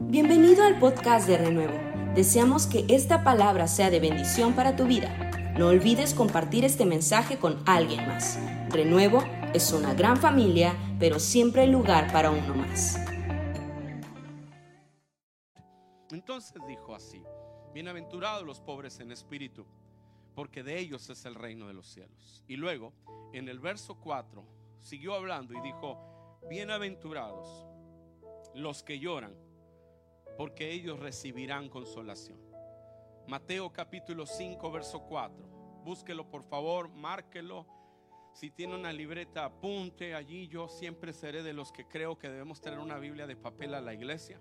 Bienvenido al podcast de Renuevo. Deseamos que esta palabra sea de bendición para tu vida. No olvides compartir este mensaje con alguien más. Renuevo es una gran familia, pero siempre hay lugar para uno más. Entonces dijo así, bienaventurados los pobres en espíritu, porque de ellos es el reino de los cielos. Y luego, en el verso 4, siguió hablando y dijo, bienaventurados los que lloran, porque ellos recibirán consolación. Mateo capítulo 5, verso 4. Búsquelo por favor, márquelo. Si tiene una libreta, apunte allí. Yo siempre seré de los que creo que debemos tener una Biblia de papel a la iglesia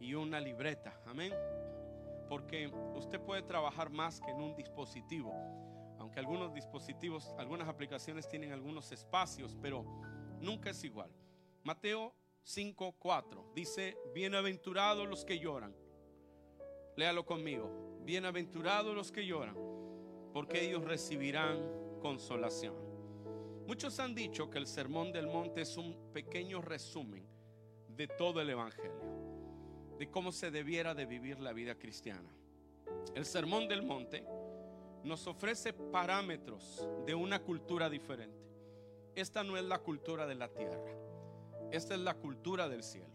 y una libreta. Amén. Porque usted puede trabajar más que en un dispositivo. Aunque algunos dispositivos, algunas aplicaciones tienen algunos espacios, pero nunca es igual. Mateo 5:4 dice, bienaventurados los que lloran. Léalo conmigo. Bienaventurados los que lloran, porque ellos recibirán consolación. Muchos han dicho que el Sermón del Monte es un pequeño resumen de todo el Evangelio, de cómo se debiera de vivir la vida cristiana. El Sermón del Monte nos ofrece parámetros de una cultura diferente. Esta no es la cultura de la tierra. Esta es la cultura del cielo.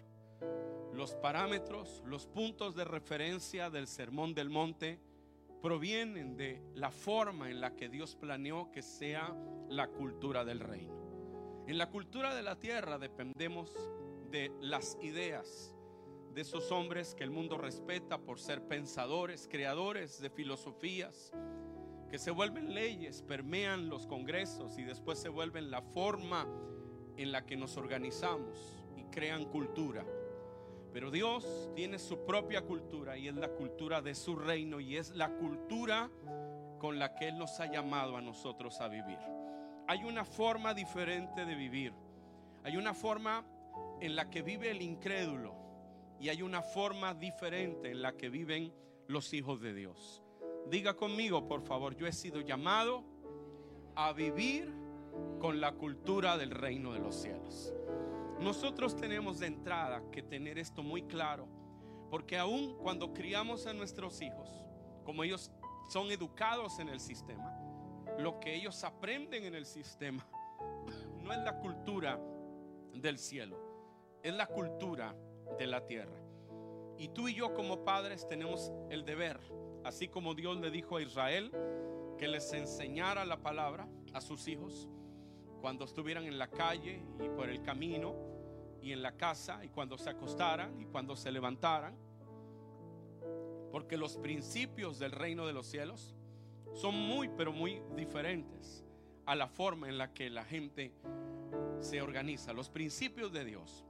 Los parámetros, los puntos de referencia del Sermón del Monte provienen de la forma en la que Dios planeó que sea la cultura del reino. En la cultura de la tierra dependemos de las ideas de esos hombres que el mundo respeta por ser pensadores, creadores de filosofías, que se vuelven leyes, permean los congresos y después se vuelven la forma en la que nos organizamos y crean cultura. Pero Dios tiene su propia cultura y es la cultura de su reino y es la cultura con la que Él nos ha llamado a nosotros a vivir. Hay una forma diferente de vivir. Hay una forma en la que vive el incrédulo y hay una forma diferente en la que viven los hijos de Dios. Diga conmigo, por favor, yo he sido llamado a vivir con la cultura del reino de los cielos. Nosotros tenemos de entrada que tener esto muy claro, porque aun cuando criamos a nuestros hijos, como ellos son educados en el sistema, lo que ellos aprenden en el sistema no es la cultura del cielo, es la cultura de la tierra. Y tú y yo como padres tenemos el deber, así como Dios le dijo a Israel, que les enseñara la palabra a sus hijos, cuando estuvieran en la calle y por el camino y en la casa y cuando se acostaran y cuando se levantaran. Porque los principios del reino de los cielos son muy, pero muy diferentes a la forma en la que la gente se organiza. Los principios de Dios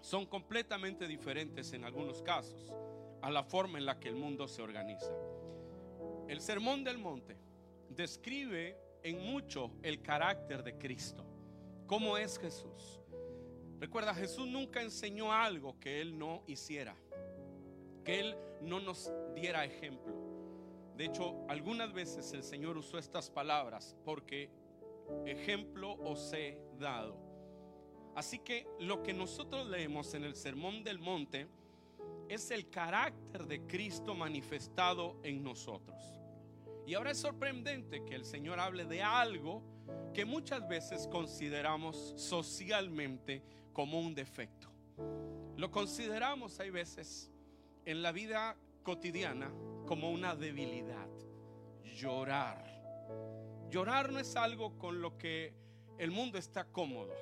son completamente diferentes en algunos casos a la forma en la que el mundo se organiza. El Sermón del Monte describe en mucho el carácter de Cristo. ¿Cómo es Jesús? Recuerda, Jesús nunca enseñó algo que Él no hiciera, que Él no nos diera ejemplo. De hecho, algunas veces el Señor usó estas palabras porque ejemplo os he dado. Así que lo que nosotros leemos en el Sermón del Monte es el carácter de Cristo manifestado en nosotros. Y ahora es sorprendente que el Señor hable de algo que muchas veces consideramos socialmente como un defecto. Lo consideramos hay veces en la vida cotidiana como una debilidad. Llorar. Llorar no es algo con lo que el mundo está cómodo.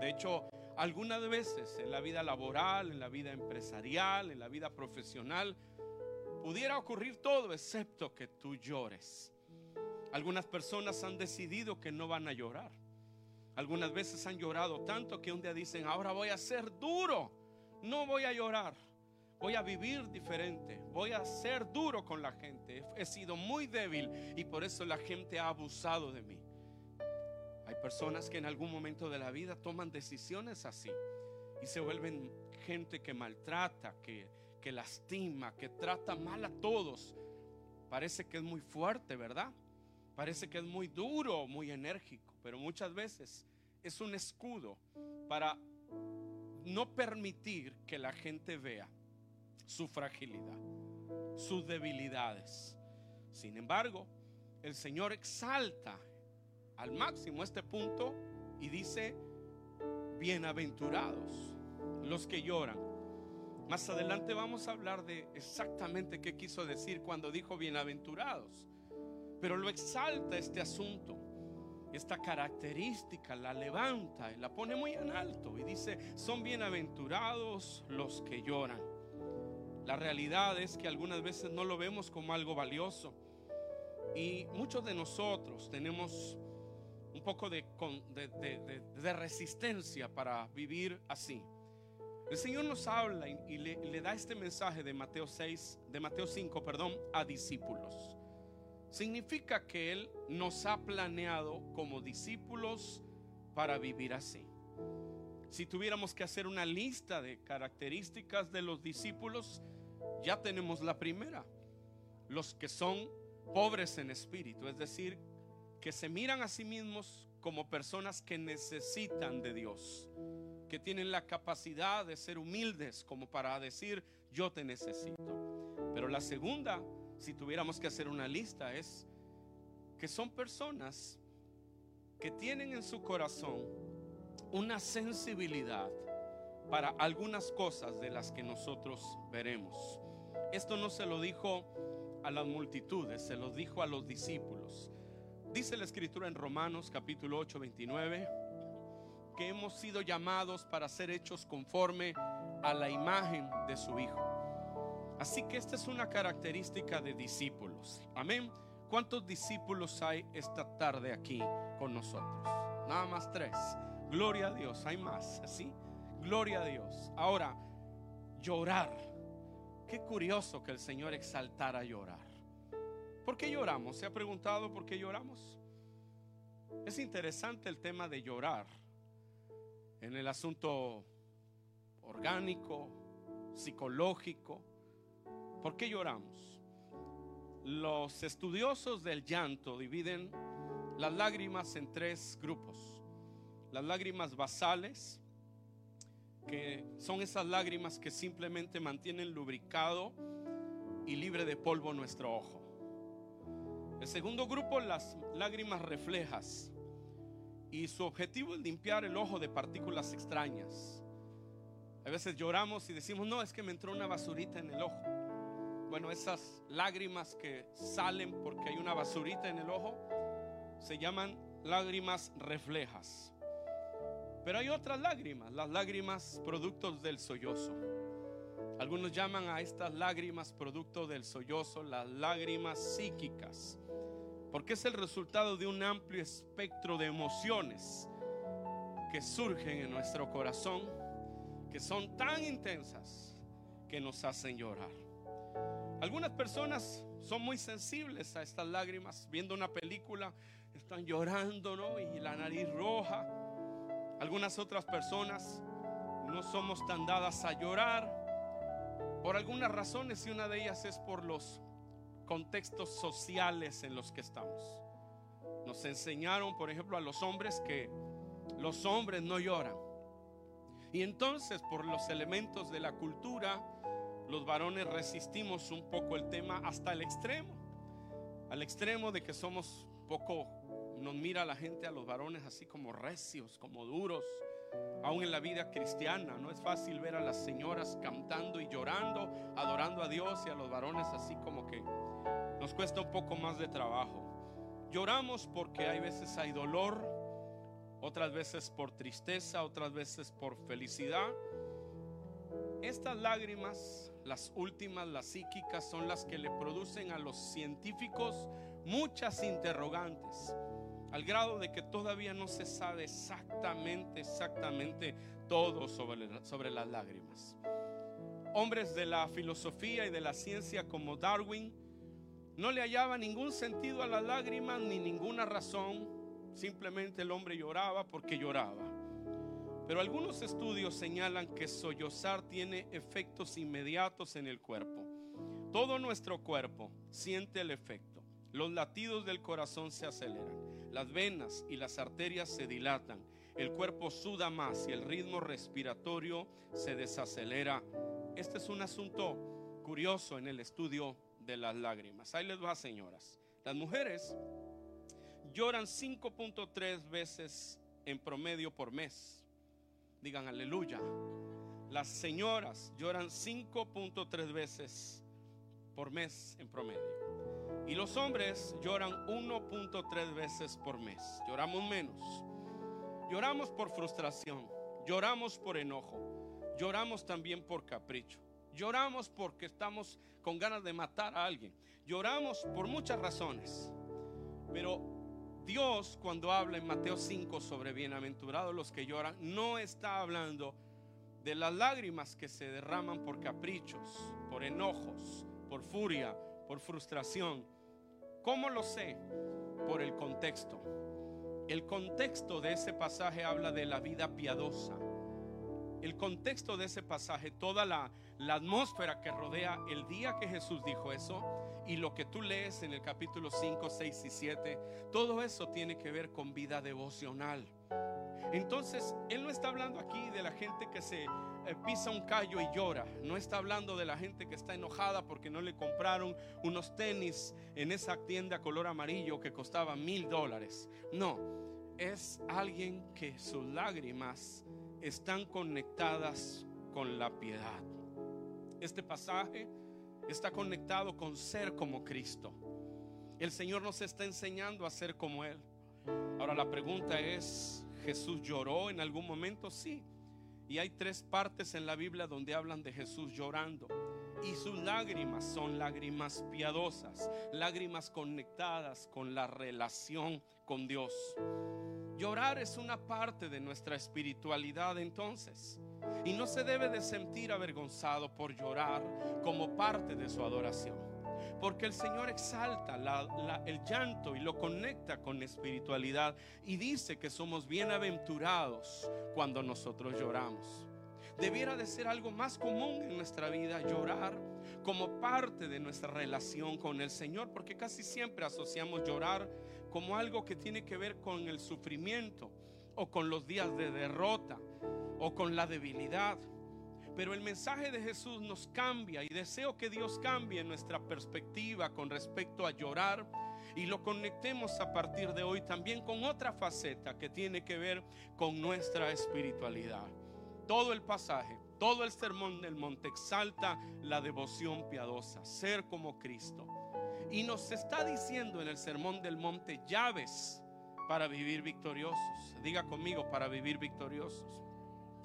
De hecho, algunas veces en la vida laboral, en la vida empresarial, en la vida profesional, pudiera ocurrir todo excepto que tú llores. Algunas personas han decidido que no van a llorar. Algunas veces han llorado tanto que un día dicen, ahora voy a ser duro, no voy a llorar, voy a vivir diferente, voy a ser duro con la gente. He sido muy débil y por eso la gente ha abusado de mí. Hay personas que en algún momento de la vida toman decisiones así y se vuelven gente que maltrata, que que lastima, que trata mal a todos. Parece que es muy fuerte, ¿verdad? Parece que es muy duro, muy enérgico, pero muchas veces es un escudo para no permitir que la gente vea su fragilidad, sus debilidades. Sin embargo, el Señor exalta al máximo este punto y dice, bienaventurados los que lloran. Más adelante vamos a hablar de exactamente qué quiso decir cuando dijo bienaventurados. Pero lo exalta este asunto, esta característica, la levanta y la pone muy en alto y dice, son bienaventurados los que lloran. La realidad es que algunas veces no lo vemos como algo valioso. Y muchos de nosotros tenemos un poco de, resistencia para vivir así. El Señor nos habla y, le, da este mensaje de Mateo 6, de Mateo 5, perdón, a discípulos. Significa que Él nos ha planeado como discípulos para vivir así. Si tuviéramos que hacer una lista de características de los discípulos, ya tenemos la primera. Los que son pobres en espíritu, es decir, que se miran a sí mismos como personas que necesitan de Dios, que tienen la capacidad de ser humildes como para decir, yo te necesito. Pero la segunda, si tuviéramos que hacer una lista, es que son personas que tienen en su corazón una sensibilidad para algunas cosas de las que nosotros veremos. Esto no se lo dijo a las multitudes, se lo dijo a los discípulos. Dice la escritura en Romanos capítulo 8, 29, que hemos sido llamados para ser hechos conforme a la imagen de su Hijo. Así que esta es una característica de discípulos. Amén. ¿Cuántos discípulos hay esta tarde aquí con nosotros? Nada más tres. Gloria a Dios, hay más, ¿así? Gloria a Dios. Ahora, llorar. Qué curioso que el Señor exaltara llorar. ¿Por qué lloramos? ¿Se ha preguntado por qué lloramos? Es interesante el tema de llorar en el asunto orgánico, psicológico. ¿Por qué lloramos? Los estudiosos del llanto dividen las lágrimas en tres grupos. Las lágrimas basales, que son esas lágrimas que simplemente mantienen lubricado y libre de polvo nuestro ojo. El segundo grupo, las lágrimas reflejas. Y su objetivo es limpiar el ojo de partículas extrañas. A veces lloramos y decimos, no, es que me entró una basurita en el ojo. Bueno, esas lágrimas que salen porque hay una basurita en el ojo se llaman lágrimas reflejas. Pero hay otras lágrimas, las lágrimas productos del sollozo. Algunos llaman a estas lágrimas producto del sollozo las lágrimas psíquicas, porque es el resultado de un amplio espectro de emociones que surgen en nuestro corazón, que son tan intensas que nos hacen llorar. Algunas personas son muy sensibles a estas lágrimas, viendo una película, están llorando, ¿no? Y la nariz roja algunas otras personas no somos tan dadas a llorar por algunas razones y una de ellas es por los contextos sociales en los que estamos. Nos enseñaron, por ejemplo, a los hombres que los hombres no lloran. Y entonces, por los elementos de la cultura, los varones resistimos un poco el tema hasta el extremo. Al extremo de que somos poco nos mira la gente a los varones así como recios, como duros. Aún en la vida cristiana no es fácil ver a las señoras cantando y llorando, adorando a Dios y a los varones así como que nos cuesta un poco más de trabajo. Lloramos porque hay veces hay dolor, otras veces por tristeza, otras veces por felicidad. Estas lágrimas, las últimas, las psíquicas, son las que le producen a los científicos muchas interrogantes al grado de que todavía no se sabe exactamente, exactamente todo sobre, sobre las lágrimas. Hombres de la filosofía y de la ciencia como Darwin no le hallaba ningún sentido a las lágrimas ni ninguna razón, simplemente el hombre lloraba porque lloraba. Pero algunos estudios señalan que sollozar tiene efectos inmediatos en el cuerpo. Todo nuestro cuerpo siente el efecto. Los latidos del corazón se aceleran las venas y las arterias se dilatan, el cuerpo suda más y el ritmo respiratorio se desacelera este es un asunto curioso en el estudio de las lágrimas. Ahí les va, señoras. Las mujeres lloran 5.3 veces en promedio por mes. Digan aleluya. Las señoras lloran 5.3 veces por mes en promedio. Y los hombres lloran 1.3 veces por mes. Lloramos menos. Lloramos por frustración. Lloramos por enojo. Lloramos también por capricho. Lloramos porque estamos con ganas de matar a alguien. Lloramos por muchas razones. Pero Dios cuando habla en Mateo 5 sobre bienaventurados los que lloran, no está hablando de las lágrimas que se derraman por caprichos, por enojos, por furia, por frustración. ¿Cómo lo sé? Por el contexto. El contexto de ese pasaje habla de la vida piadosa. El contexto de ese pasaje, toda la, atmósfera que rodea el día que Jesús dijo eso y lo que tú lees en el capítulo 5, 6 y 7, todo eso tiene que ver con vida devocional. Entonces, Él no está hablando aquí de la gente que se eh, pisa un callo y llora. No está hablando de la gente que está enojada porque no le compraron unos tenis en esa tienda color amarillo que costaba mil dólares. No, es alguien que sus lágrimas están conectadas con la piedad. Este pasaje está conectado con ser como Cristo. El Señor nos está enseñando a ser como Él. Ahora la pregunta es, ¿Jesús lloró en algún momento? Sí. Y hay tres partes en la Biblia donde hablan de Jesús llorando. Y sus lágrimas son lágrimas piadosas, lágrimas conectadas con la relación con Dios. Llorar es una parte de nuestra espiritualidad entonces. Y no se debe de sentir avergonzado por llorar como parte de su adoración. Porque el Señor exalta el llanto y lo conecta con espiritualidad y dice que somos bienaventurados cuando nosotros lloramos. Debiera de ser algo más común en nuestra vida llorar como parte de nuestra relación con el Señor, porque casi siempre asociamos llorar como algo que tiene que ver con el sufrimiento o con los días de derrota o con la debilidad. Pero el mensaje de Jesús nos cambia y deseo que Dios cambie nuestra perspectiva con respecto a llorar y lo conectemos a partir de hoy también con otra faceta que tiene que ver con nuestra espiritualidad. Todo el pasaje, todo el sermón del monte exalta la devoción piadosa, ser como Cristo. Y nos está diciendo en el sermón del monte llaves para vivir victoriosos. Diga conmigo, para vivir victoriosos.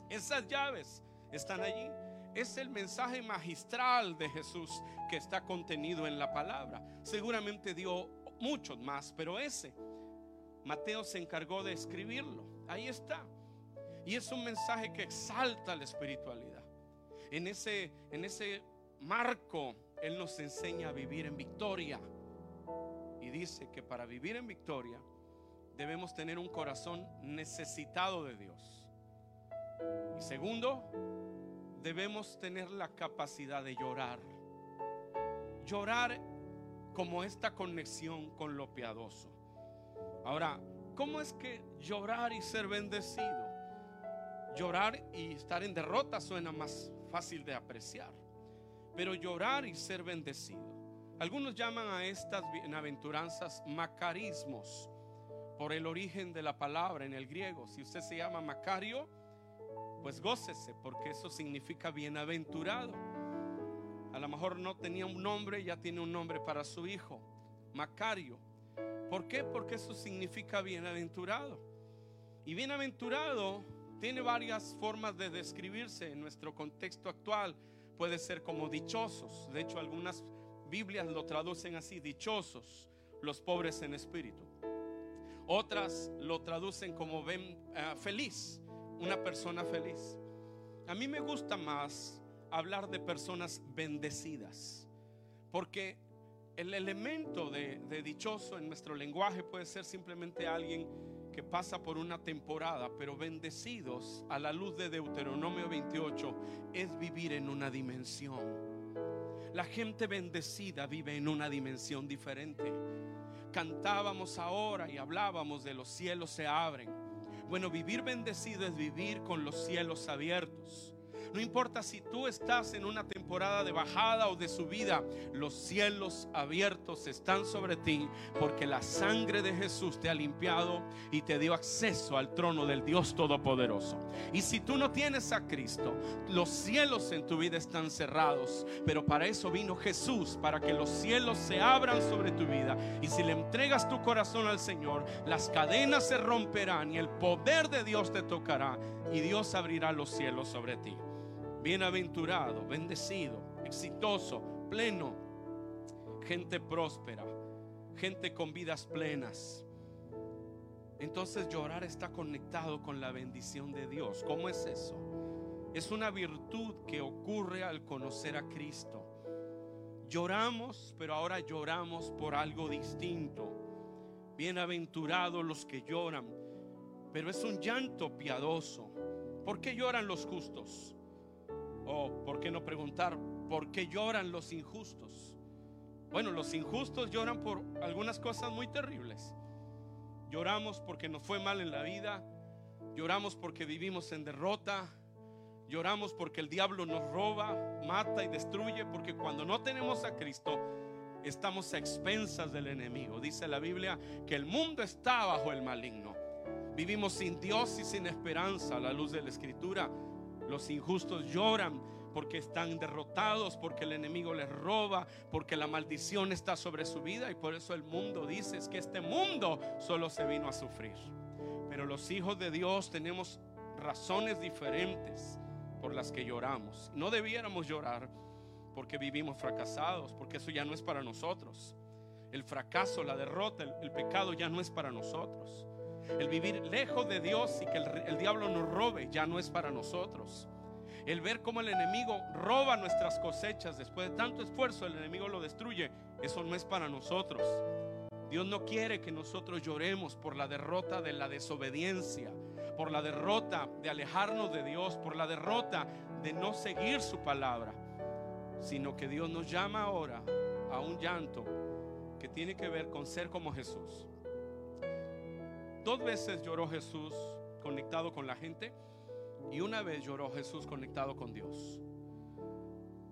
Esas llaves están allí. Es el mensaje magistral de Jesús que está contenido en la palabra. Seguramente dio muchos más, pero ese Mateo se encargó de escribirlo. Ahí está. Y es un mensaje que exalta la espiritualidad. En ese, en ese marco, Él nos enseña a vivir en victoria. Y dice que para vivir en victoria debemos tener un corazón necesitado de Dios. Y segundo, debemos tener la capacidad de llorar. Llorar como esta conexión con lo piadoso. Ahora, ¿cómo es que llorar y ser bendecido? Llorar y estar en derrota suena más fácil de apreciar. Pero llorar y ser bendecido. Algunos llaman a estas bienaventuranzas macarismos por el origen de la palabra en el griego. Si usted se llama Macario, pues gócese, porque eso significa bienaventurado. A lo mejor no tenía un nombre, ya tiene un nombre para su hijo, Macario. ¿Por qué? Porque eso significa bienaventurado. Y bienaventurado tiene varias formas de describirse en nuestro contexto actual. Puede ser como dichosos. De hecho, algunas Biblias lo traducen así, dichosos los pobres en espíritu. Otras lo traducen como ven, uh, feliz una persona feliz. A mí me gusta más hablar de personas bendecidas, porque el elemento de, dichoso en nuestro lenguaje puede ser simplemente alguien que pasa por una temporada, pero bendecidos a la luz de Deuteronomio 28 es vivir en una dimensión. La gente bendecida vive en una dimensión diferente. Cantábamos ahora y hablábamos de los cielos se abren bueno, vivir bendecido es vivir con los cielos abiertos. No importa si tú estás en una temporada de bajada o de subida, los cielos abiertos están sobre ti porque la sangre de Jesús te ha limpiado y te dio acceso al trono del Dios Todopoderoso. Y si tú no tienes a Cristo, los cielos en tu vida están cerrados, pero para eso vino Jesús, para que los cielos se abran sobre tu vida. Y si le entregas tu corazón al Señor, las cadenas se romperán y el poder de Dios te tocará y Dios abrirá los cielos sobre ti bienaventurado, bendecido, exitoso, pleno, gente próspera, gente con vidas plenas. Entonces llorar está conectado con la bendición de Dios. ¿Cómo es eso? Es una virtud que ocurre al conocer a Cristo. Lloramos, pero ahora lloramos por algo distinto. Bienaventurados los que lloran, pero es un llanto piadoso. ¿Por qué lloran los justos? O, ¿por qué no preguntar por qué lloran los injustos? Bueno, los injustos lloran por algunas cosas muy terribles. Lloramos porque nos fue mal en la vida. Lloramos porque vivimos en derrota. Lloramos porque el diablo nos roba, mata y destruye. Porque cuando no tenemos a Cristo, estamos a expensas del enemigo. Dice la Biblia que el mundo está bajo el maligno. Vivimos sin Dios y sin esperanza a la luz de la Escritura. Los injustos lloran porque están derrotados, porque el enemigo les roba, porque la maldición está sobre su vida y por eso el mundo dice es que este mundo solo se vino a sufrir. Pero los hijos de Dios tenemos razones diferentes por las que lloramos. No debiéramos llorar porque vivimos fracasados, porque eso ya no es para nosotros. El fracaso, la derrota, el, el pecado ya no es para nosotros. El vivir lejos de Dios y que el, diablo nos robe ya no es para nosotros. El ver cómo el enemigo roba nuestras cosechas después de tanto esfuerzo, el enemigo lo destruye, eso no es para nosotros. Dios no quiere que nosotros lloremos por la derrota de la desobediencia, por la derrota de alejarnos de Dios, por la derrota de no seguir su palabra, sino que Dios nos llama ahora a un llanto que tiene que ver con ser como Jesús. Dos veces lloró Jesús conectado con la gente y una vez lloró Jesús conectado con Dios.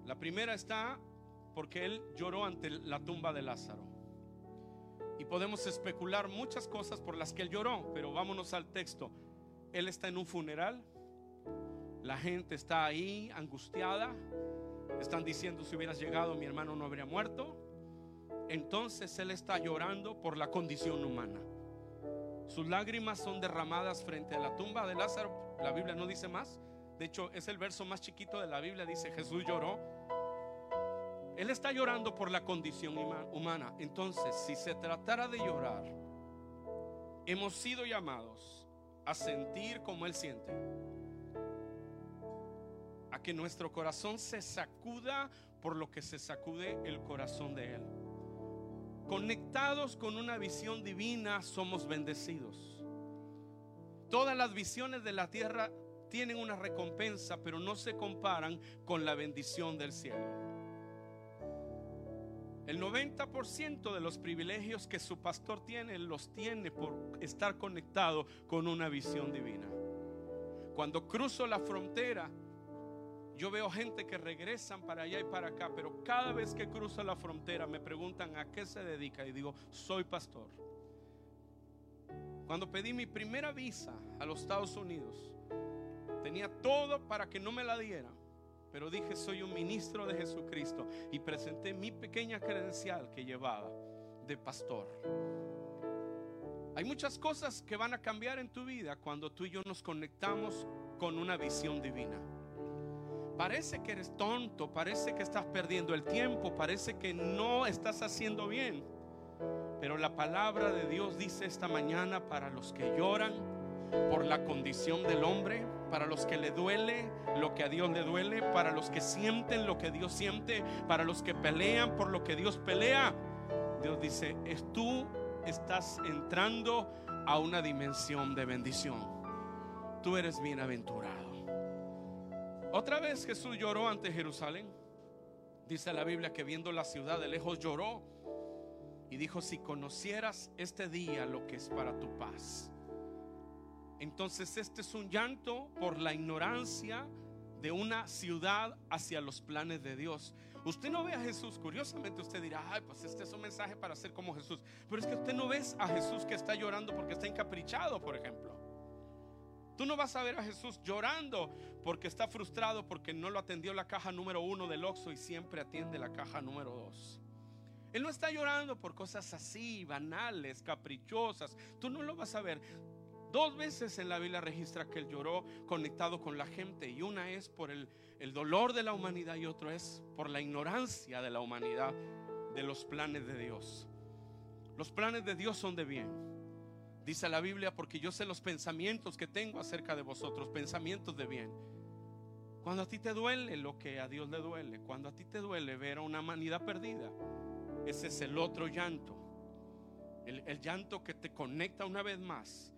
La primera está porque él lloró ante la tumba de Lázaro. Y podemos especular muchas cosas por las que él lloró, pero vámonos al texto. Él está en un funeral, la gente está ahí angustiada, están diciendo si hubieras llegado mi hermano no habría muerto. Entonces él está llorando por la condición humana. Sus lágrimas son derramadas frente a la tumba de Lázaro. La Biblia no dice más. De hecho, es el verso más chiquito de la Biblia. Dice, Jesús lloró. Él está llorando por la condición humana. Entonces, si se tratara de llorar, hemos sido llamados a sentir como Él siente. A que nuestro corazón se sacuda por lo que se sacude el corazón de Él. Conectados con una visión divina somos bendecidos. Todas las visiones de la tierra tienen una recompensa, pero no se comparan con la bendición del cielo. El 90% de los privilegios que su pastor tiene, los tiene por estar conectado con una visión divina. Cuando cruzo la frontera, yo veo gente que regresan para allá y para acá, pero cada vez que cruzo la frontera me preguntan a qué se dedica y digo, soy pastor. Cuando pedí mi primera visa a los Estados Unidos, tenía todo para que no me la dieran, pero dije, soy un ministro de Jesucristo y presenté mi pequeña credencial que llevaba de pastor. Hay muchas cosas que van a cambiar en tu vida cuando tú y yo nos conectamos con una visión divina. Parece que eres tonto, parece que estás perdiendo el tiempo, parece que no estás haciendo bien. Pero la palabra de Dios dice esta mañana para los que lloran por la condición del hombre, para los que le duele lo que a Dios le duele, para los que sienten lo que Dios siente, para los que pelean por lo que Dios pelea. Dios dice, tú estás entrando a una dimensión de bendición. Tú eres bienaventurado. Otra vez Jesús lloró ante Jerusalén. Dice la Biblia que viendo la ciudad de lejos lloró y dijo, si conocieras este día lo que es para tu paz. Entonces este es un llanto por la ignorancia de una ciudad hacia los planes de Dios. Usted no ve a Jesús, curiosamente usted dirá, ay, pues este es un mensaje para ser como Jesús. Pero es que usted no ves a Jesús que está llorando porque está encaprichado, por ejemplo. Tú no vas a ver a Jesús llorando porque está frustrado porque no lo atendió la caja número uno del Oxxo y siempre atiende la caja número dos. Él no está llorando por cosas así, banales, caprichosas. Tú no lo vas a ver. Dos veces en la Biblia registra que él lloró conectado con la gente y una es por el, el dolor de la humanidad y otra es por la ignorancia de la humanidad de los planes de Dios. Los planes de Dios son de bien. Dice la Biblia, porque yo sé los pensamientos que tengo acerca de vosotros, pensamientos de bien. Cuando a ti te duele lo que a Dios le duele, cuando a ti te duele ver a una humanidad perdida, ese es el otro llanto. El, el, llanto que te conecta una vez más,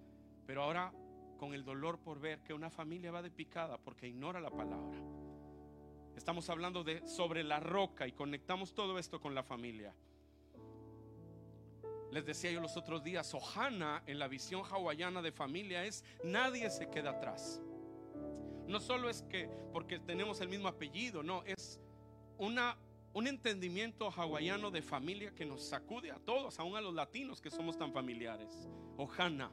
pero ahora con el dolor por ver que una familia va de picada porque ignora la palabra. Estamos hablando de sobre la roca y conectamos todo esto con la familia. Les decía yo los otros días, Ohana en la visión hawaiana de familia es nadie se queda atrás. No solo es que porque tenemos el mismo apellido, no, es una, un entendimiento hawaiano de familia que nos sacude a todos, aún a los latinos que somos tan familiares. Ohana,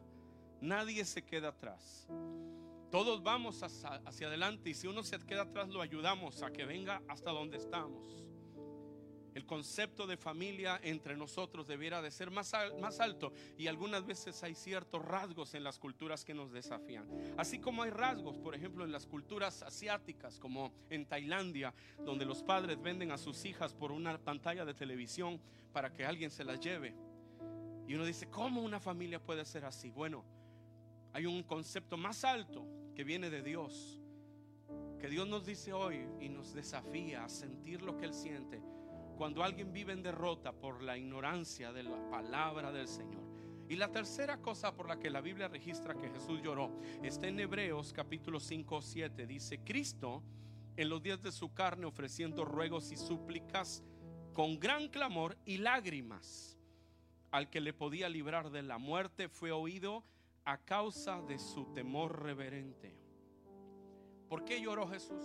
nadie se queda atrás. Todos vamos hacia, hacia adelante y si uno se queda atrás lo ayudamos a que venga hasta donde estamos. El concepto de familia entre nosotros debiera de ser más, más alto y algunas veces hay ciertos rasgos en las culturas que nos desafían. Así como hay rasgos, por ejemplo, en las culturas asiáticas, como en Tailandia, donde los padres venden a sus hijas por una pantalla de televisión para que alguien se las lleve. Y uno dice, ¿cómo una familia puede ser así? Bueno, hay un concepto más alto que viene de Dios, que Dios nos dice hoy y nos desafía a sentir lo que Él siente cuando alguien vive en derrota por la ignorancia de la palabra del Señor. Y la tercera cosa por la que la Biblia registra que Jesús lloró está en Hebreos capítulo 5 7. Dice, Cristo en los días de su carne ofreciendo ruegos y súplicas con gran clamor y lágrimas al que le podía librar de la muerte fue oído a causa de su temor reverente. ¿Por qué lloró Jesús?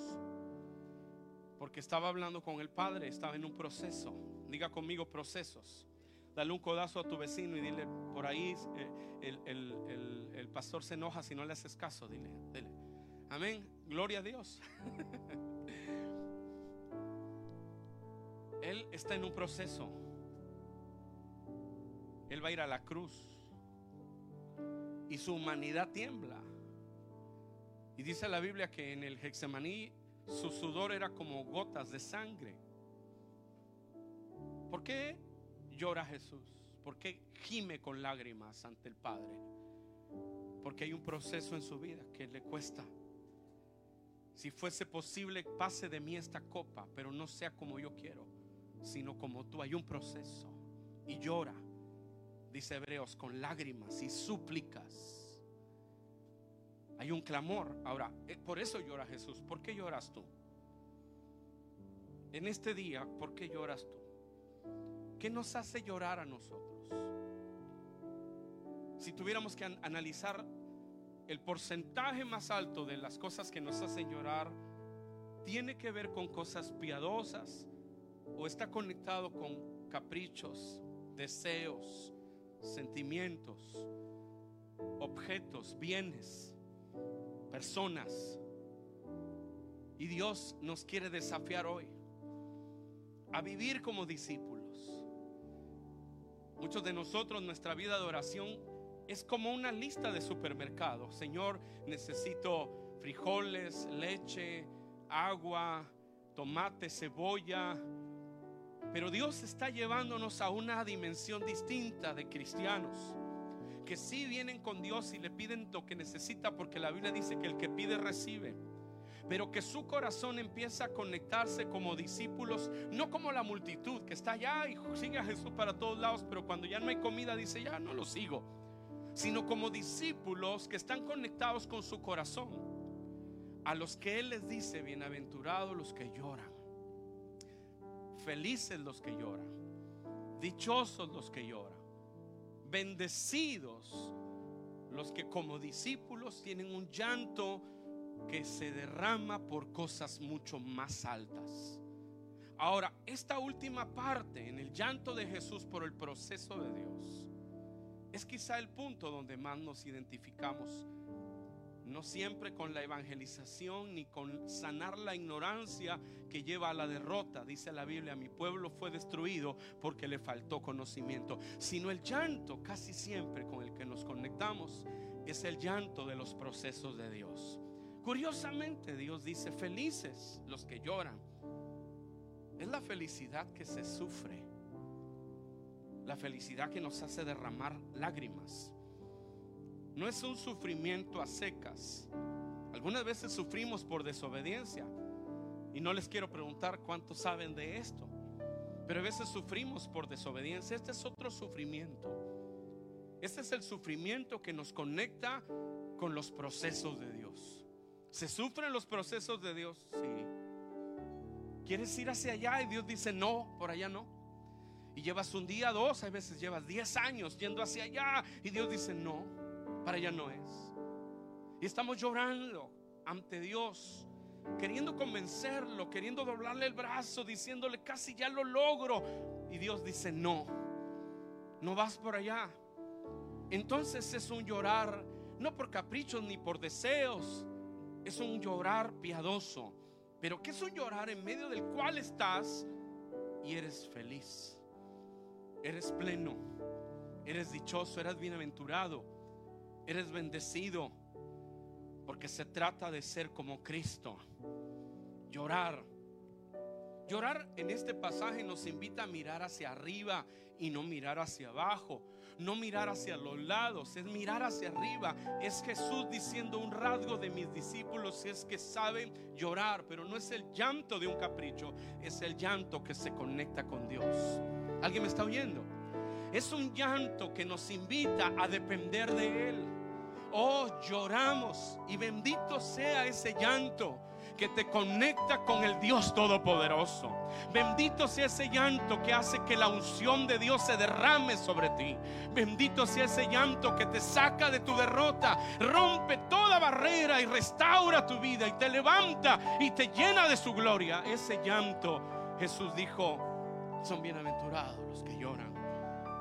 Porque estaba hablando con el Padre, estaba en un proceso. Diga conmigo procesos. Dale un codazo a tu vecino y dile, por ahí eh, el, pastor se enoja si no le haces caso. Dile, dile. Amén. Gloria a Dios. Él está en un proceso. Él va a ir a la cruz. Y su humanidad tiembla. Y dice la Biblia que en el Hexemaní su sudor era como gotas de sangre. ¿Por qué llora Jesús? ¿Por qué gime con lágrimas ante el Padre? Porque hay un proceso en su vida que le cuesta. Si fuese posible, pase de mí esta copa, pero no sea como yo quiero, sino como tú. Hay un proceso. Y llora, dice Hebreos, con lágrimas y súplicas hay un clamor. Ahora, eh, por eso llora Jesús. ¿Por qué lloras tú? En este día, ¿por qué lloras tú? ¿Qué nos hace llorar a nosotros? Si tuviéramos que analizar el porcentaje más alto de las cosas que nos hacen llorar, tiene que ver con cosas piadosas o está conectado con caprichos, deseos, sentimientos, objetos, bienes personas. Y Dios nos quiere desafiar hoy a vivir como discípulos. Muchos de nosotros nuestra vida de oración es como una lista de supermercado. Señor, necesito frijoles, leche, agua, tomate, cebolla. Pero Dios está llevándonos a una dimensión distinta de cristianos que sí vienen con Dios y le piden lo que necesita, porque la Biblia dice que el que pide recibe. Pero que su corazón empieza a conectarse como discípulos, no como la multitud que está allá y sigue a Jesús para todos lados, pero cuando ya no hay comida dice, ya no lo sigo, sino como discípulos que están conectados con su corazón, a los que Él les dice, bienaventurados los que lloran, felices los que lloran, dichosos los que lloran bendecidos los que como discípulos tienen un llanto que se derrama por cosas mucho más altas. Ahora, esta última parte en el llanto de Jesús por el proceso de Dios es quizá el punto donde más nos identificamos. No siempre con la evangelización ni con sanar la ignorancia que lleva a la derrota, dice la Biblia, mi pueblo fue destruido porque le faltó conocimiento, sino el llanto casi siempre con el que nos conectamos es el llanto de los procesos de Dios. Curiosamente Dios dice, felices los que lloran. Es la felicidad que se sufre. La felicidad que nos hace derramar lágrimas. No es un sufrimiento a secas. Algunas veces sufrimos por desobediencia. Y no les quiero preguntar cuántos saben de esto. Pero a veces sufrimos por desobediencia. Este es otro sufrimiento. Este es el sufrimiento que nos conecta con los procesos de Dios. ¿Se sufren los procesos de Dios? Sí. ¿Quieres ir hacia allá? Y Dios dice, no, por allá no. Y llevas un día, dos, a veces llevas diez años yendo hacia allá. Y Dios dice, no, para allá no es. Y estamos llorando ante Dios, queriendo convencerlo, queriendo doblarle el brazo, diciéndole, casi ya lo logro. Y Dios dice, no, no vas por allá. Entonces es un llorar, no por caprichos ni por deseos, es un llorar piadoso. Pero que es un llorar en medio del cual estás y eres feliz, eres pleno, eres dichoso, eres bienaventurado, eres bendecido, porque se trata de ser como Cristo. Llorar. Llorar en este pasaje nos invita a mirar hacia arriba y no mirar hacia abajo no mirar hacia los lados, es mirar hacia arriba. Es Jesús diciendo un rasgo de mis discípulos es que saben llorar, pero no es el llanto de un capricho, es el llanto que se conecta con Dios. ¿Alguien me está oyendo? Es un llanto que nos invita a depender de Él. Oh, lloramos y bendito sea ese llanto que te conecta con el Dios Todopoderoso. Bendito sea ese llanto que hace que la unción de Dios se derrame sobre ti. Bendito sea ese llanto que te saca de tu derrota, rompe toda barrera y restaura tu vida y te levanta y te llena de su gloria. Ese llanto, Jesús dijo, son bienaventurados los que lloran.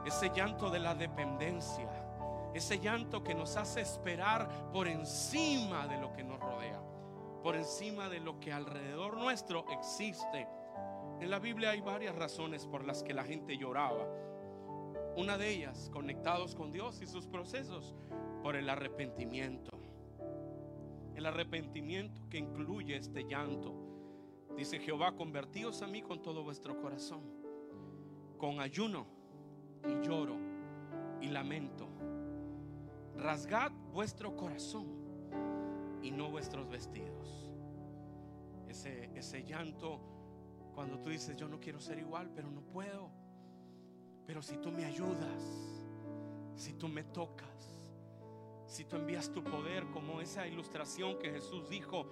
Ese llanto de la dependencia. Ese llanto que nos hace esperar por encima de lo que nos rodea por encima de lo que alrededor nuestro existe. En la Biblia hay varias razones por las que la gente lloraba. Una de ellas, conectados con Dios y sus procesos, por el arrepentimiento. El arrepentimiento que incluye este llanto. Dice Jehová, convertíos a mí con todo vuestro corazón, con ayuno y lloro y lamento. Rasgad vuestro corazón y no vuestros vestidos. Ese, ese llanto cuando tú dices, yo no quiero ser igual, pero no puedo. Pero si tú me ayudas, si tú me tocas, si tú envías tu poder, como esa ilustración que Jesús dijo,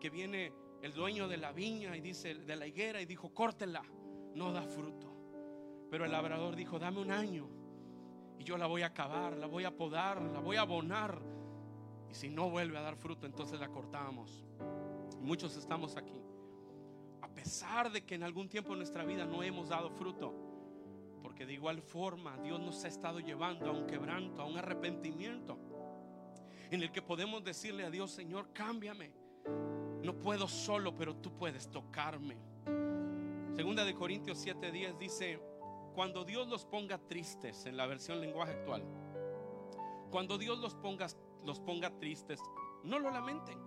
que viene el dueño de la viña y dice, de la higuera, y dijo, córtela, no da fruto. Pero el labrador dijo, dame un año y yo la voy a acabar, la voy a podar, la voy a abonar y si no vuelve a dar fruto, entonces la cortamos. muchos estamos aquí. A pesar de que en algún tiempo en nuestra vida no hemos dado fruto. Porque de igual forma Dios nos ha estado llevando a un quebranto, a un arrepentimiento. En el que podemos decirle a Dios, Señor, cámbiame. No puedo solo, pero tú puedes tocarme. Segunda de Corintios 7:10 dice, cuando Dios los ponga tristes, en la versión lenguaje actual, cuando Dios los ponga los ponga tristes, no lo lamenten.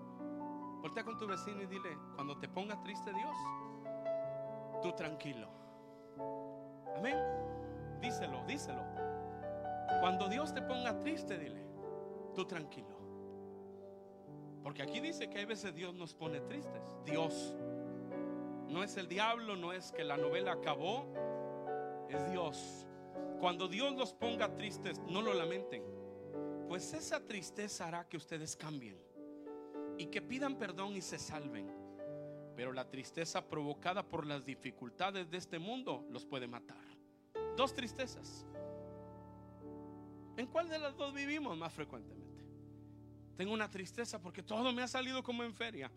Voltea con tu vecino y dile, cuando te ponga triste Dios, tú tranquilo. Amén. Díselo, díselo. Cuando Dios te ponga triste, dile, tú tranquilo. Porque aquí dice que hay veces Dios nos pone tristes. Dios. No es el diablo, no es que la novela acabó, es Dios. Cuando Dios los ponga tristes, no lo lamenten pues esa tristeza hará que ustedes cambien y que pidan perdón y se salven. Pero la tristeza provocada por las dificultades de este mundo los puede matar. Dos tristezas. ¿En cuál de las dos vivimos más frecuentemente? Tengo una tristeza porque todo me ha salido como en feria.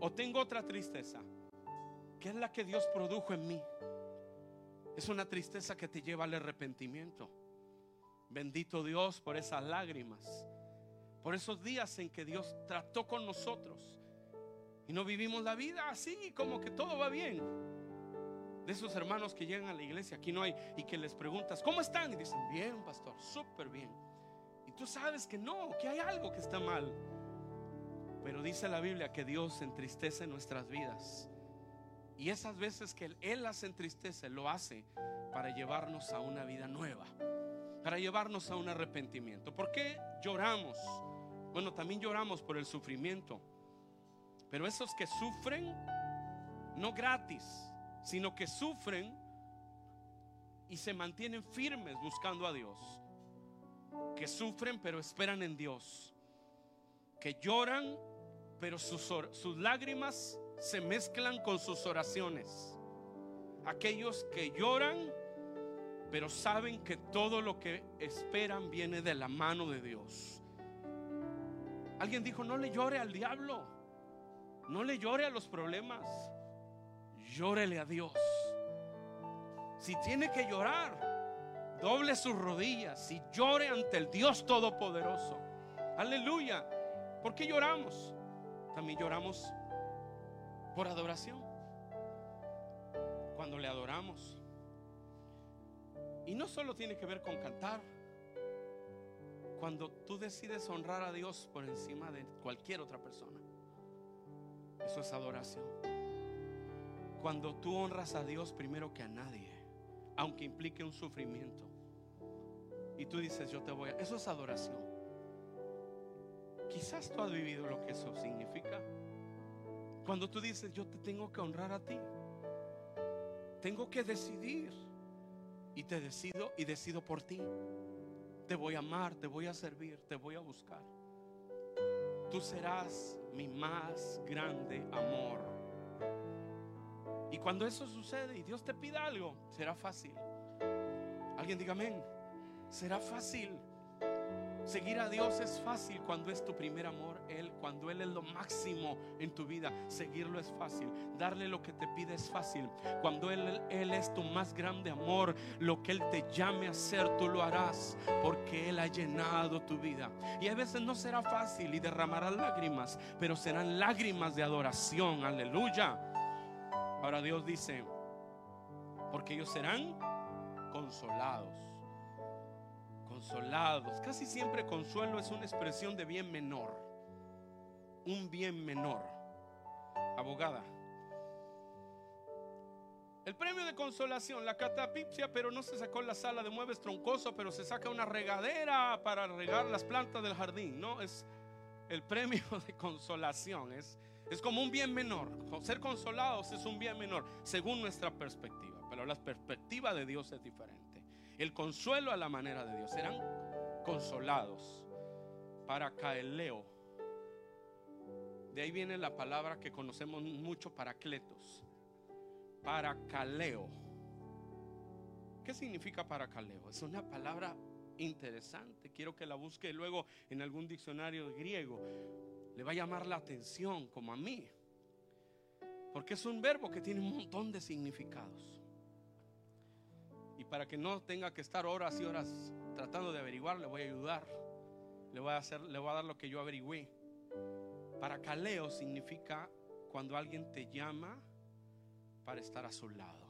O tengo otra tristeza, que es la que Dios produjo en mí. Es una tristeza que te lleva al arrepentimiento. Bendito Dios por esas lágrimas, por esos días en que Dios trató con nosotros y no vivimos la vida así como que todo va bien. De esos hermanos que llegan a la iglesia, aquí no hay, y que les preguntas, ¿cómo están? Y dicen, bien, pastor, súper bien tú sabes que no, que hay algo que está mal. Pero dice la Biblia que Dios entristece nuestras vidas. Y esas veces que Él las entristece, lo hace para llevarnos a una vida nueva, para llevarnos a un arrepentimiento. ¿Por qué lloramos? Bueno, también lloramos por el sufrimiento. Pero esos que sufren, no gratis, sino que sufren y se mantienen firmes buscando a Dios que sufren pero esperan en Dios, que lloran pero sus, sus lágrimas se mezclan con sus oraciones. Aquellos que lloran pero saben que todo lo que esperan viene de la mano de Dios. Alguien dijo, no le llore al diablo, no le llore a los problemas, llórele a Dios. Si tiene que llorar, doble sus rodillas y llore ante el Dios Todopoderoso. Aleluya. ¿Por qué lloramos? También lloramos por adoración. Cuando le adoramos. Y no solo tiene que ver con cantar. Cuando tú decides honrar a Dios por encima de cualquier otra persona. Eso es adoración. Cuando tú honras a Dios primero que a nadie, aunque implique un sufrimiento. Y tú dices, yo te voy a... Eso es adoración. Quizás tú has vivido lo que eso significa. Cuando tú dices, yo te tengo que honrar a ti. Tengo que decidir. Y te decido y decido por ti. Te voy a amar, te voy a servir, te voy a buscar. Tú serás mi más grande amor. Y cuando eso sucede y Dios te pida algo, será fácil. Alguien diga amén. Será fácil. Seguir a Dios es fácil cuando es tu primer amor, Él, cuando Él es lo máximo en tu vida. Seguirlo es fácil. Darle lo que te pide es fácil. Cuando Él, Él es tu más grande amor, lo que Él te llame a hacer, tú lo harás porque Él ha llenado tu vida. Y a veces no será fácil y derramarás lágrimas, pero serán lágrimas de adoración. Aleluya. Ahora Dios dice, porque ellos serán consolados consolados. Casi siempre consuelo es una expresión de bien menor. Un bien menor. Abogada. El premio de consolación, la catapipsia, pero no se sacó la sala de muebles troncoso, pero se saca una regadera para regar las plantas del jardín. No, es el premio de consolación. Es, es como un bien menor. Ser consolados es un bien menor, según nuestra perspectiva. Pero la perspectiva de Dios es diferente el consuelo a la manera de Dios. Serán consolados para caeleo. De ahí viene la palabra que conocemos mucho, paracletos. Paracaleo. ¿Qué significa paracaleo? Es una palabra interesante. Quiero que la busque luego en algún diccionario griego. Le va a llamar la atención, como a mí. Porque es un verbo que tiene un montón de significados. Y para que no tenga que estar horas y horas tratando de averiguar, le voy a ayudar. Le voy a, hacer, le voy a dar lo que yo averigüé. Para caleo significa cuando alguien te llama para estar a su lado.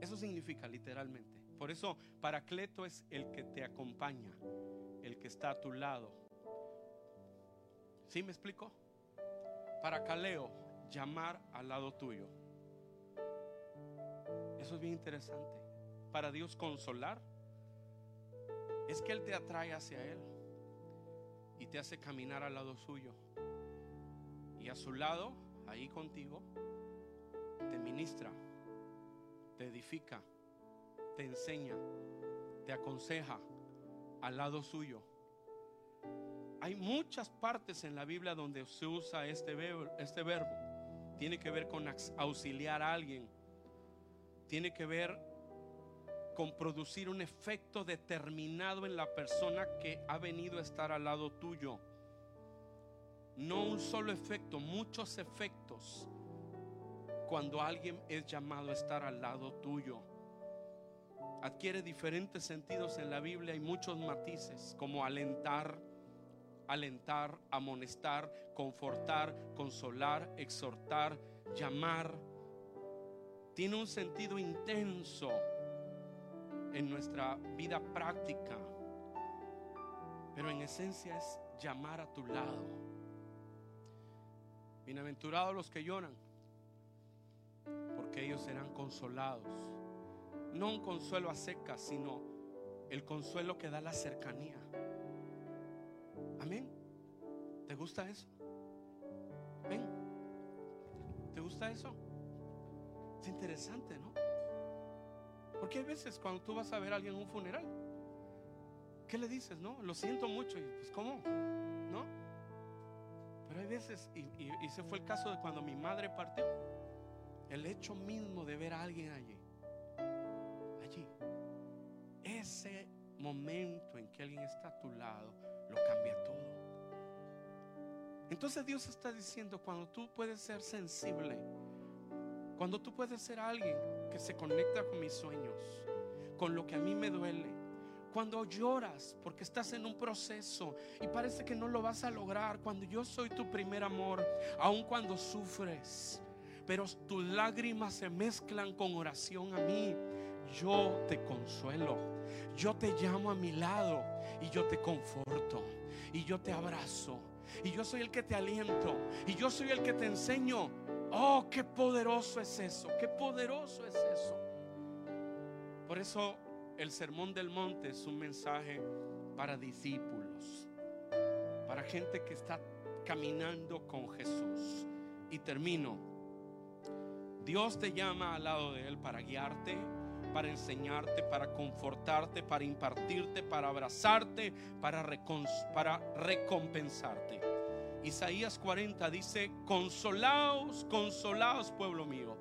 Eso significa literalmente. Por eso paracleto es el que te acompaña, el que está a tu lado. ¿Sí me explico? Para caleo, llamar al lado tuyo. Eso es bien interesante. Para Dios consolar es que Él te atrae hacia Él y te hace caminar al lado suyo. Y a su lado, ahí contigo, te ministra, te edifica, te enseña, te aconseja al lado suyo. Hay muchas partes en la Biblia donde se usa este verbo, este verbo. Tiene que ver con auxiliar a alguien tiene que ver con producir un efecto determinado en la persona que ha venido a estar al lado tuyo. No un solo efecto, muchos efectos cuando alguien es llamado a estar al lado tuyo. Adquiere diferentes sentidos en la Biblia y muchos matices, como alentar, alentar, amonestar, confortar, consolar, exhortar, llamar. Tiene un sentido intenso en nuestra vida práctica, pero en esencia es llamar a tu lado. Bienaventurados los que lloran, porque ellos serán consolados. No un consuelo a secas, sino el consuelo que da la cercanía. Amén. ¿Te gusta eso? Ven. ¿Te gusta eso? Es interesante, ¿no? Porque hay veces cuando tú vas a ver a alguien en un funeral, ¿qué le dices? No, lo siento mucho. Y pues, ¿cómo? ¿No? Pero hay veces, y, ese fue el caso de cuando mi madre partió, el hecho mismo de ver a alguien allí, allí, ese momento en que alguien está a tu lado, lo cambia todo. Entonces Dios está diciendo, cuando tú puedes ser sensible, cuando tú puedes ser alguien que se conecta con mis sueños, con lo que a mí me duele, cuando lloras porque estás en un proceso y parece que no lo vas a lograr, cuando yo soy tu primer amor, aun cuando sufres, pero tus lágrimas se mezclan con oración a mí, yo te consuelo, yo te llamo a mi lado y yo te conforto y yo te abrazo. Y yo soy el que te aliento y yo soy el que te enseño Oh, qué poderoso es eso, qué poderoso es eso. Por eso el Sermón del Monte es un mensaje para discípulos, para gente que está caminando con Jesús. Y termino. Dios te llama al lado de Él para guiarte, para enseñarte, para confortarte, para impartirte, para abrazarte, para, para recompensarte. Isaías 40 dice, consolaos, consolaos pueblo mío.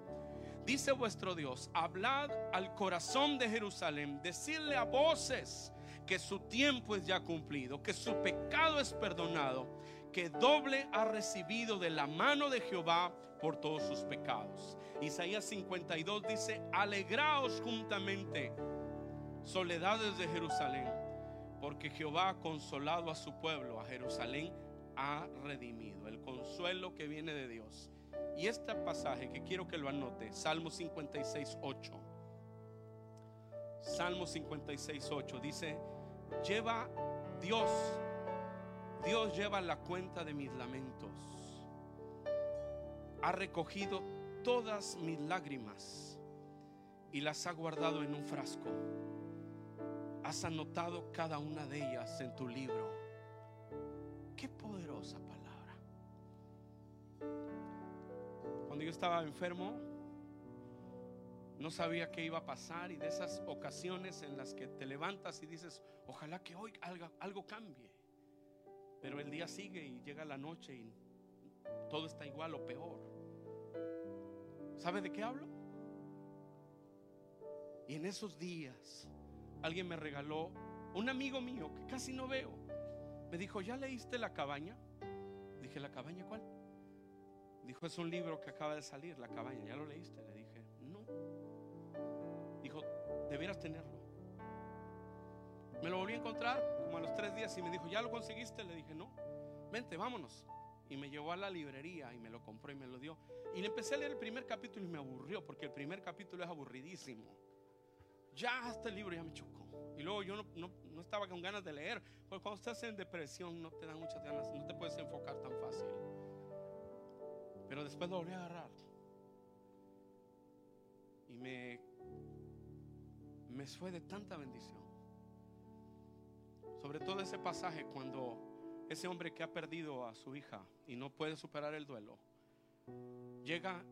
Dice vuestro Dios, hablad al corazón de Jerusalén, decirle a voces que su tiempo es ya cumplido, que su pecado es perdonado, que doble ha recibido de la mano de Jehová por todos sus pecados. Isaías 52 dice, alegraos juntamente, soledades de Jerusalén, porque Jehová ha consolado a su pueblo, a Jerusalén ha redimido, el consuelo que viene de Dios. Y este pasaje que quiero que lo anote, Salmo 56, 8. Salmo 56, 8 dice, lleva Dios, Dios lleva la cuenta de mis lamentos. Ha recogido todas mis lágrimas y las ha guardado en un frasco. Has anotado cada una de ellas en tu libro. Qué poderosa palabra. Cuando yo estaba enfermo, no sabía qué iba a pasar y de esas ocasiones en las que te levantas y dices, ojalá que hoy algo, cambie. Pero el día sigue y llega la noche y todo está igual o peor. ¿Sabe de qué hablo? Y en esos días alguien me regaló un amigo mío que casi no veo me dijo, ¿ya leíste La cabaña? Dije, ¿La cabaña cuál? Dijo, es un libro que acaba de salir, La cabaña. ¿Ya lo leíste? Le dije, no. Dijo, debieras tenerlo. Me lo volví a encontrar como a los tres días y me dijo, ¿ya lo conseguiste? Le dije, no. Vente, vámonos. Y me llevó a la librería y me lo compró y me lo dio. Y le empecé a leer el primer capítulo y me aburrió porque el primer capítulo es aburridísimo. Ya hasta el libro ya me chocó. Y luego yo no, estaba con ganas de leer. Porque cuando estás en depresión no te dan muchas ganas, no te puedes enfocar tan fácil. Pero después lo volví a agarrar. Y me, me fue de tanta bendición. Sobre todo ese pasaje cuando ese hombre que ha perdido a su hija y no puede superar el duelo, llega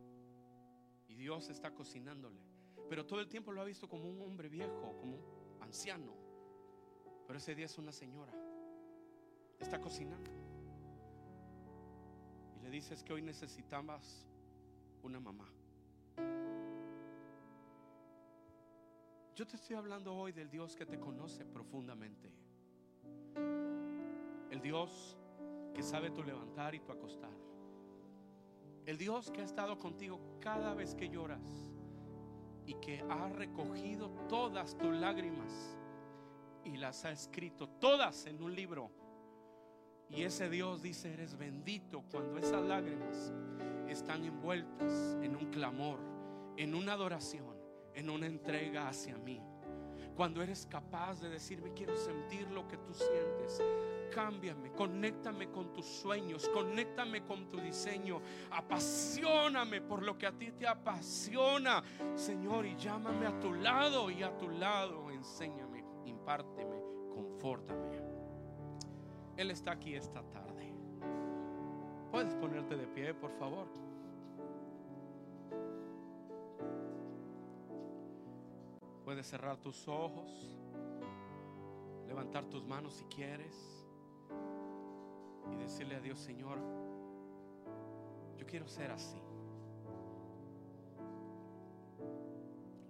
y Dios está cocinándole. Pero todo el tiempo lo ha visto como un hombre viejo, como un anciano. Pero ese día es una señora. Está cocinando. Y le dices que hoy necesitabas una mamá. Yo te estoy hablando hoy del Dios que te conoce profundamente. El Dios que sabe tu levantar y tu acostar. El Dios que ha estado contigo cada vez que lloras y que ha recogido todas tus lágrimas y las ha escrito todas en un libro. Y ese Dios dice, eres bendito cuando esas lágrimas están envueltas en un clamor, en una adoración, en una entrega hacia mí. Cuando eres capaz de decirme, quiero sentir lo que tú sientes, cámbiame, conéctame con tus sueños, conéctame con tu diseño, apasioname por lo que a ti te apasiona, Señor, y llámame a tu lado y a tu lado, enséñame, impárteme, confórtame. Él está aquí esta tarde. Puedes ponerte de pie, por favor. Puedes cerrar tus ojos, levantar tus manos si quieres y decirle a Dios, Señor, yo quiero ser así.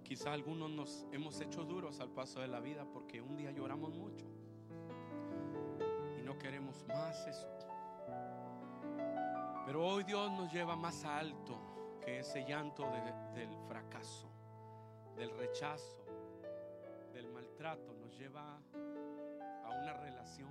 Quizá algunos nos hemos hecho duros al paso de la vida porque un día lloramos mucho y no queremos más eso. Pero hoy Dios nos lleva más alto que ese llanto del fracaso, del rechazo, del maltrato. Nos lleva a una relación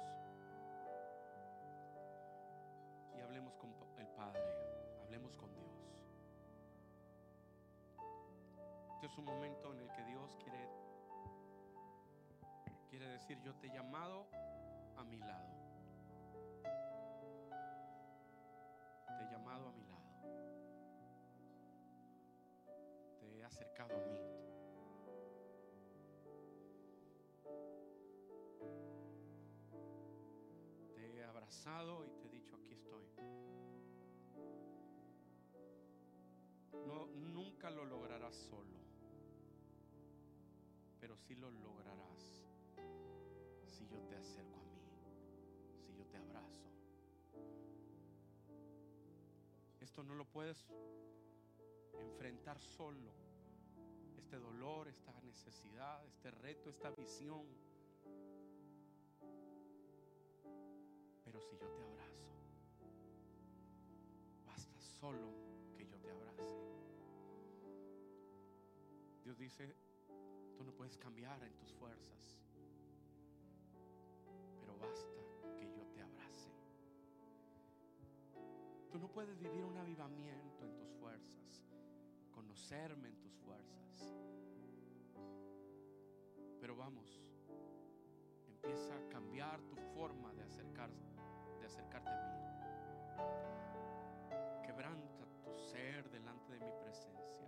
hablemos con el Padre, hablemos con Dios. Este es un momento en el que Dios quiere, quiere decir, yo te he llamado a mi lado. Te he llamado a mi lado. Te he acercado a mí. y te he dicho, aquí No, nunca lo lograrás solo, pero sí lo lograrás si yo te acerco a mí, si yo te abrazo. Esto no lo puedes enfrentar solo. Este dolor, esta necesidad, este reto, esta visión Pero si yo te abrazo, basta solo te abrace. Dios dice, tú no puedes cambiar en tus fuerzas, pero basta que yo te abrace. Tú no puedes vivir un avivamiento en tus fuerzas, conocerme en tus fuerzas. Pero vamos, empieza a cambiar tu forma de acercarse acercarte a mí. Quebranta tu ser delante de mi presencia.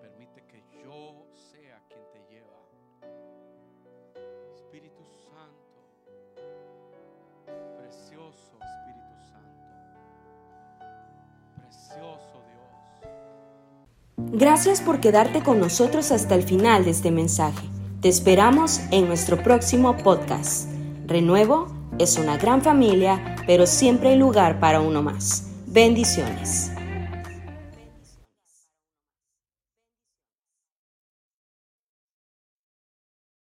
Permite que yo sea quien te lleva. Espíritu Santo, precioso Espíritu Santo, precioso Dios. Gracias por quedarte con nosotros hasta el final de este mensaje. Te esperamos en nuestro próximo podcast. Renuevo es una gran familia, pero siempre hay lugar para uno más. Bendiciones.